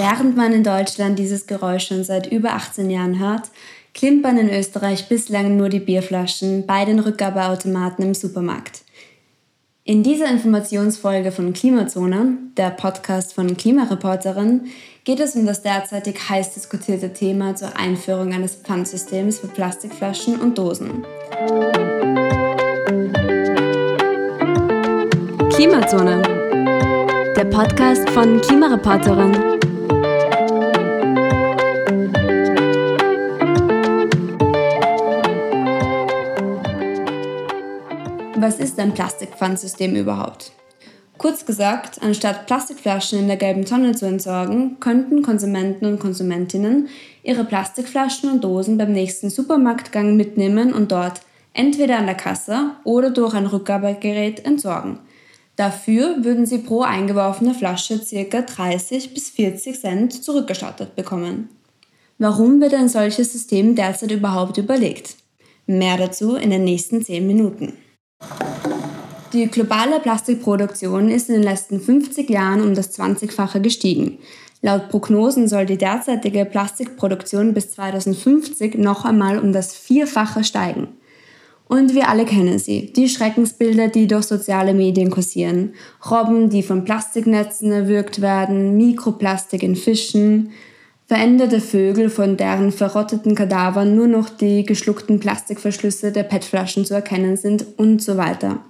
Während man in Deutschland dieses Geräusch schon seit über 18 Jahren hört, klimpern in Österreich bislang nur die Bierflaschen bei den Rückgabeautomaten im Supermarkt. In dieser Informationsfolge von Klimazone, der Podcast von Klimareporterin, geht es um das derzeitig heiß diskutierte Thema zur Einführung eines Pfandsystems für Plastikflaschen und Dosen. Klimazone, der Podcast von Klimareporterin. Was ist ein Plastikpfandsystem überhaupt? Kurz gesagt, anstatt Plastikflaschen in der gelben Tonne zu entsorgen, könnten Konsumenten und Konsumentinnen ihre Plastikflaschen und Dosen beim nächsten Supermarktgang mitnehmen und dort entweder an der Kasse oder durch ein Rückgabegerät entsorgen. Dafür würden sie pro eingeworfene Flasche ca. 30 bis 40 Cent zurückgestattet bekommen. Warum wird ein solches System derzeit überhaupt überlegt? Mehr dazu in den nächsten 10 Minuten. Die globale Plastikproduktion ist in den letzten 50 Jahren um das 20-fache gestiegen. Laut Prognosen soll die derzeitige Plastikproduktion bis 2050 noch einmal um das Vierfache steigen. Und wir alle kennen sie, die Schreckensbilder, die durch soziale Medien kursieren. Robben, die von Plastiknetzen erwürgt werden, Mikroplastik in Fischen, veränderte Vögel, von deren verrotteten Kadavern nur noch die geschluckten Plastikverschlüsse der PET-Flaschen zu erkennen sind und so weiter.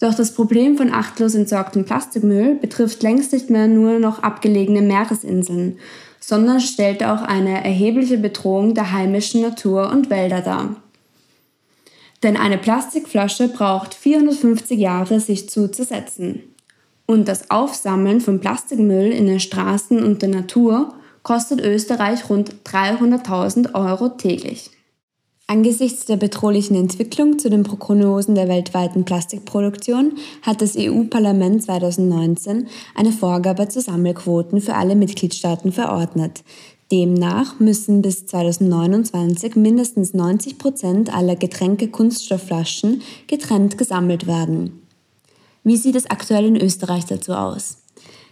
Doch das Problem von achtlos entsorgtem Plastikmüll betrifft längst nicht mehr nur noch abgelegene Meeresinseln, sondern stellt auch eine erhebliche Bedrohung der heimischen Natur und Wälder dar. Denn eine Plastikflasche braucht 450 Jahre, sich zu zersetzen. Und das Aufsammeln von Plastikmüll in den Straßen und der Natur kostet Österreich rund 300.000 Euro täglich. Angesichts der bedrohlichen Entwicklung zu den Prognosen der weltweiten Plastikproduktion hat das EU-Parlament 2019 eine Vorgabe zu Sammelquoten für alle Mitgliedstaaten verordnet. Demnach müssen bis 2029 mindestens 90 Prozent aller Getränke-Kunststoffflaschen getrennt gesammelt werden. Wie sieht es aktuell in Österreich dazu aus?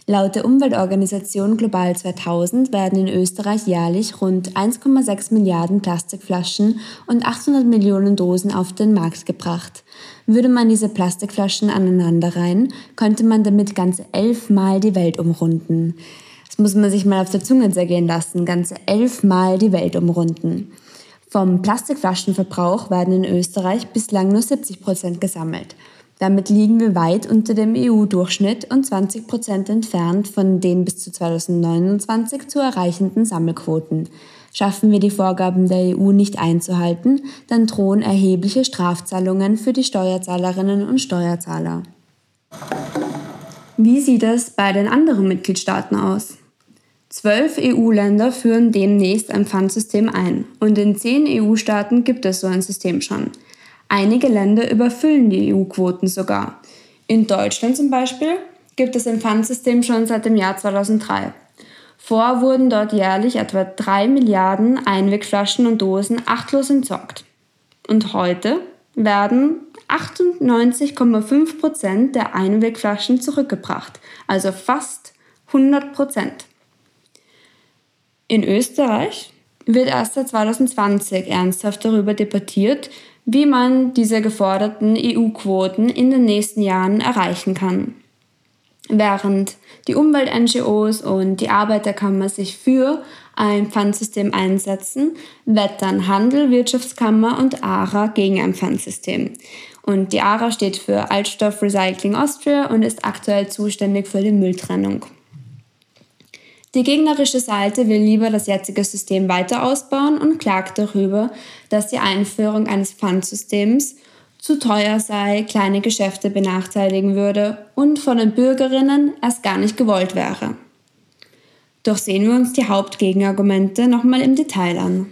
Laut der Umweltorganisation Global 2000 werden in Österreich jährlich rund 1,6 Milliarden Plastikflaschen und 800 Millionen Dosen auf den Markt gebracht. Würde man diese Plastikflaschen aneinanderreihen, könnte man damit ganze elfmal die Welt umrunden. Das muss man sich mal auf der Zunge zergehen lassen, ganze elfmal die Welt umrunden. Vom Plastikflaschenverbrauch werden in Österreich bislang nur 70 Prozent gesammelt. Damit liegen wir weit unter dem EU-Durchschnitt und 20 Prozent entfernt von den bis zu 2029 zu erreichenden Sammelquoten. Schaffen wir die Vorgaben der EU nicht einzuhalten, dann drohen erhebliche Strafzahlungen für die Steuerzahlerinnen und Steuerzahler. Wie sieht es bei den anderen Mitgliedstaaten aus? Zwölf EU-Länder führen demnächst ein Pfandsystem ein und in zehn EU-Staaten gibt es so ein System schon. Einige Länder überfüllen die EU-Quoten sogar. In Deutschland zum Beispiel gibt es ein Pfandsystem schon seit dem Jahr 2003. Vor wurden dort jährlich etwa 3 Milliarden Einwegflaschen und Dosen achtlos entsorgt. Und heute werden 98,5 Prozent der Einwegflaschen zurückgebracht, also fast 100 Prozent. In Österreich wird erst seit 2020 ernsthaft darüber debattiert, wie man diese geforderten EU-Quoten in den nächsten Jahren erreichen kann. Während die Umwelt-NGOs und die Arbeiterkammer sich für ein Pfandsystem einsetzen, wettern Handel, Wirtschaftskammer und ARA gegen ein Pfandsystem. Und die ARA steht für Altstoff Recycling Austria und ist aktuell zuständig für die Mülltrennung. Die gegnerische Seite will lieber das jetzige System weiter ausbauen und klagt darüber, dass die Einführung eines Pfandsystems zu teuer sei, kleine Geschäfte benachteiligen würde und von den Bürgerinnen erst gar nicht gewollt wäre. Doch sehen wir uns die Hauptgegenargumente nochmal im Detail an.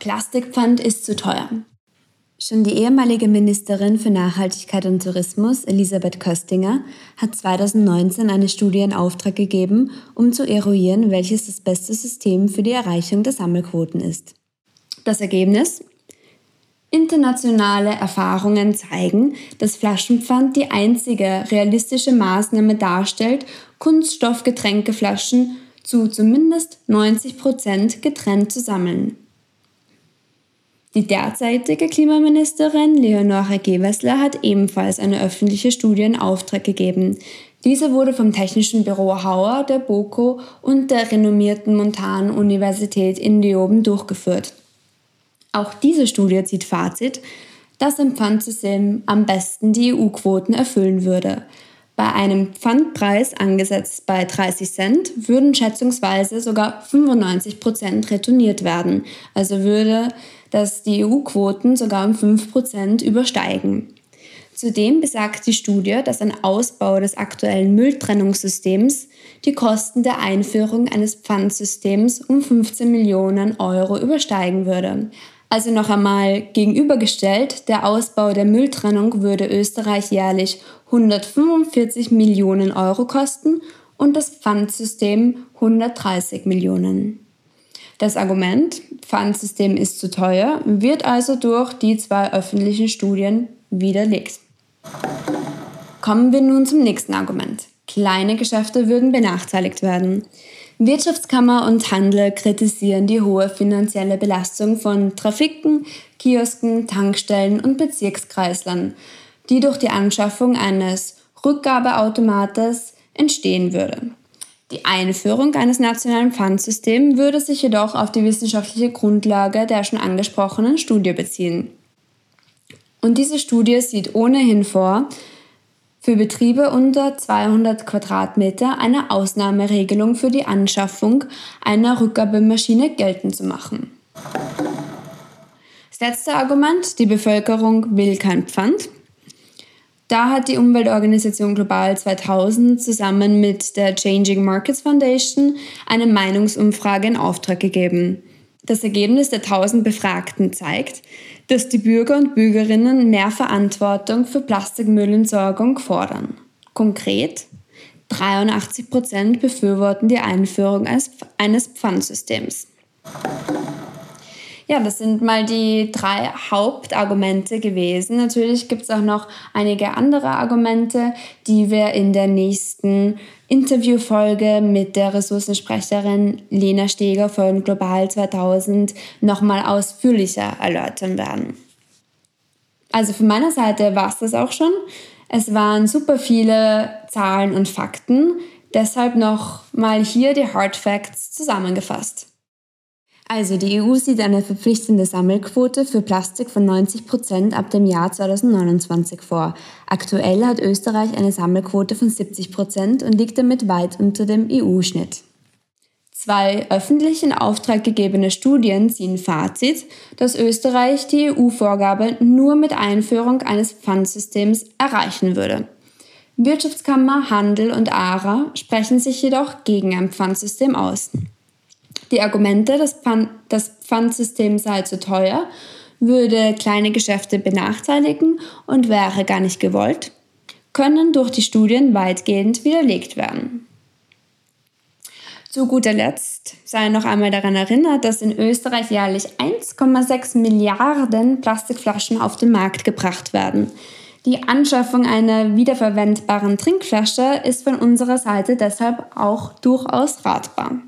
Plastikpfand ist zu teuer. Schon die ehemalige Ministerin für Nachhaltigkeit und Tourismus, Elisabeth Köstinger, hat 2019 eine Studie in Auftrag gegeben, um zu eruieren, welches das beste System für die Erreichung der Sammelquoten ist. Das Ergebnis? Internationale Erfahrungen zeigen, dass Flaschenpfand die einzige realistische Maßnahme darstellt, Kunststoffgetränkeflaschen zu zumindest 90 Prozent getrennt zu sammeln. Die derzeitige Klimaministerin Leonore Gewessler hat ebenfalls eine öffentliche Studie in Auftrag gegeben. Diese wurde vom Technischen Büro Hauer, der BOKO und der renommierten Montan-Universität in Leoben durchgeführt. Auch diese Studie zieht Fazit, dass ein Pfandsystem am besten die EU-Quoten erfüllen würde. Bei einem Pfandpreis angesetzt bei 30 Cent würden schätzungsweise sogar 95 Prozent retourniert werden, also würde das die EU-Quoten sogar um 5 Prozent übersteigen. Zudem besagt die Studie, dass ein Ausbau des aktuellen Mülltrennungssystems die Kosten der Einführung eines Pfandsystems um 15 Millionen Euro übersteigen würde. Also noch einmal gegenübergestellt, der Ausbau der Mülltrennung würde Österreich jährlich 145 Millionen Euro kosten und das Pfandsystem 130 Millionen. Das Argument, Pfandsystem ist zu teuer, wird also durch die zwei öffentlichen Studien widerlegt. Kommen wir nun zum nächsten Argument. Kleine Geschäfte würden benachteiligt werden. Wirtschaftskammer und Handel kritisieren die hohe finanzielle Belastung von Trafiken, Kiosken, Tankstellen und Bezirkskreislern, die durch die Anschaffung eines Rückgabeautomates entstehen würde. Die Einführung eines nationalen Pfandsystems würde sich jedoch auf die wissenschaftliche Grundlage der schon angesprochenen Studie beziehen. Und diese Studie sieht ohnehin vor, für Betriebe unter 200 Quadratmeter eine Ausnahmeregelung für die Anschaffung einer Rückgabemaschine geltend zu machen. Das letzte Argument, die Bevölkerung will kein Pfand. Da hat die Umweltorganisation Global 2000 zusammen mit der Changing Markets Foundation eine Meinungsumfrage in Auftrag gegeben. Das Ergebnis der 1000 Befragten zeigt, dass die Bürger und Bürgerinnen mehr Verantwortung für Plastikmüllentsorgung fordern. Konkret, 83 Prozent befürworten die Einführung eines Pfandsystems. Ja, das sind mal die drei Hauptargumente gewesen. Natürlich gibt es auch noch einige andere Argumente, die wir in der nächsten Interviewfolge mit der Ressourcensprecherin Lena Steger von Global 2000 nochmal ausführlicher erläutern werden. Also von meiner Seite war es das auch schon. Es waren super viele Zahlen und Fakten. Deshalb noch mal hier die Hard Facts zusammengefasst. Also die EU sieht eine verpflichtende Sammelquote für Plastik von 90 Prozent ab dem Jahr 2029 vor. Aktuell hat Österreich eine Sammelquote von 70 Prozent und liegt damit weit unter dem EU-Schnitt. Zwei öffentlich in Auftrag gegebene Studien ziehen Fazit, dass Österreich die EU-Vorgabe nur mit Einführung eines Pfandsystems erreichen würde. Wirtschaftskammer, Handel und ARA sprechen sich jedoch gegen ein Pfandsystem aus. Die Argumente, das, Pfand, das Pfandsystem sei zu teuer, würde kleine Geschäfte benachteiligen und wäre gar nicht gewollt, können durch die Studien weitgehend widerlegt werden. Zu guter Letzt sei noch einmal daran erinnert, dass in Österreich jährlich 1,6 Milliarden Plastikflaschen auf den Markt gebracht werden. Die Anschaffung einer wiederverwendbaren Trinkflasche ist von unserer Seite deshalb auch durchaus ratbar.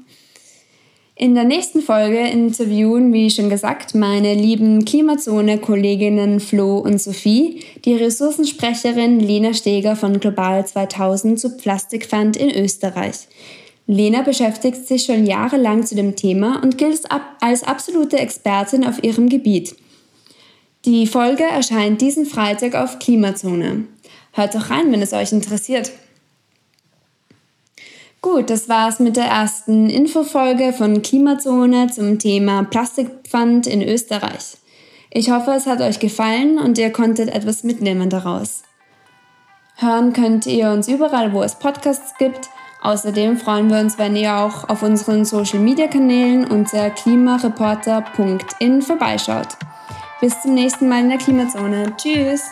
In der nächsten Folge interviewen, wie schon gesagt, meine lieben Klimazone-Kolleginnen Flo und Sophie die Ressourcensprecherin Lena Steger von Global 2000 zu Plastikpfand in Österreich. Lena beschäftigt sich schon jahrelang zu dem Thema und gilt als absolute Expertin auf ihrem Gebiet. Die Folge erscheint diesen Freitag auf Klimazone. Hört doch rein, wenn es euch interessiert. Gut, das war's mit der ersten Infofolge von Klimazone zum Thema Plastikpfand in Österreich. Ich hoffe, es hat euch gefallen und ihr konntet etwas mitnehmen daraus. Hören könnt ihr uns überall, wo es Podcasts gibt. Außerdem freuen wir uns, wenn ihr auch auf unseren Social Media Kanälen unter klimareporter.in vorbeischaut. Bis zum nächsten Mal in der Klimazone. Tschüss!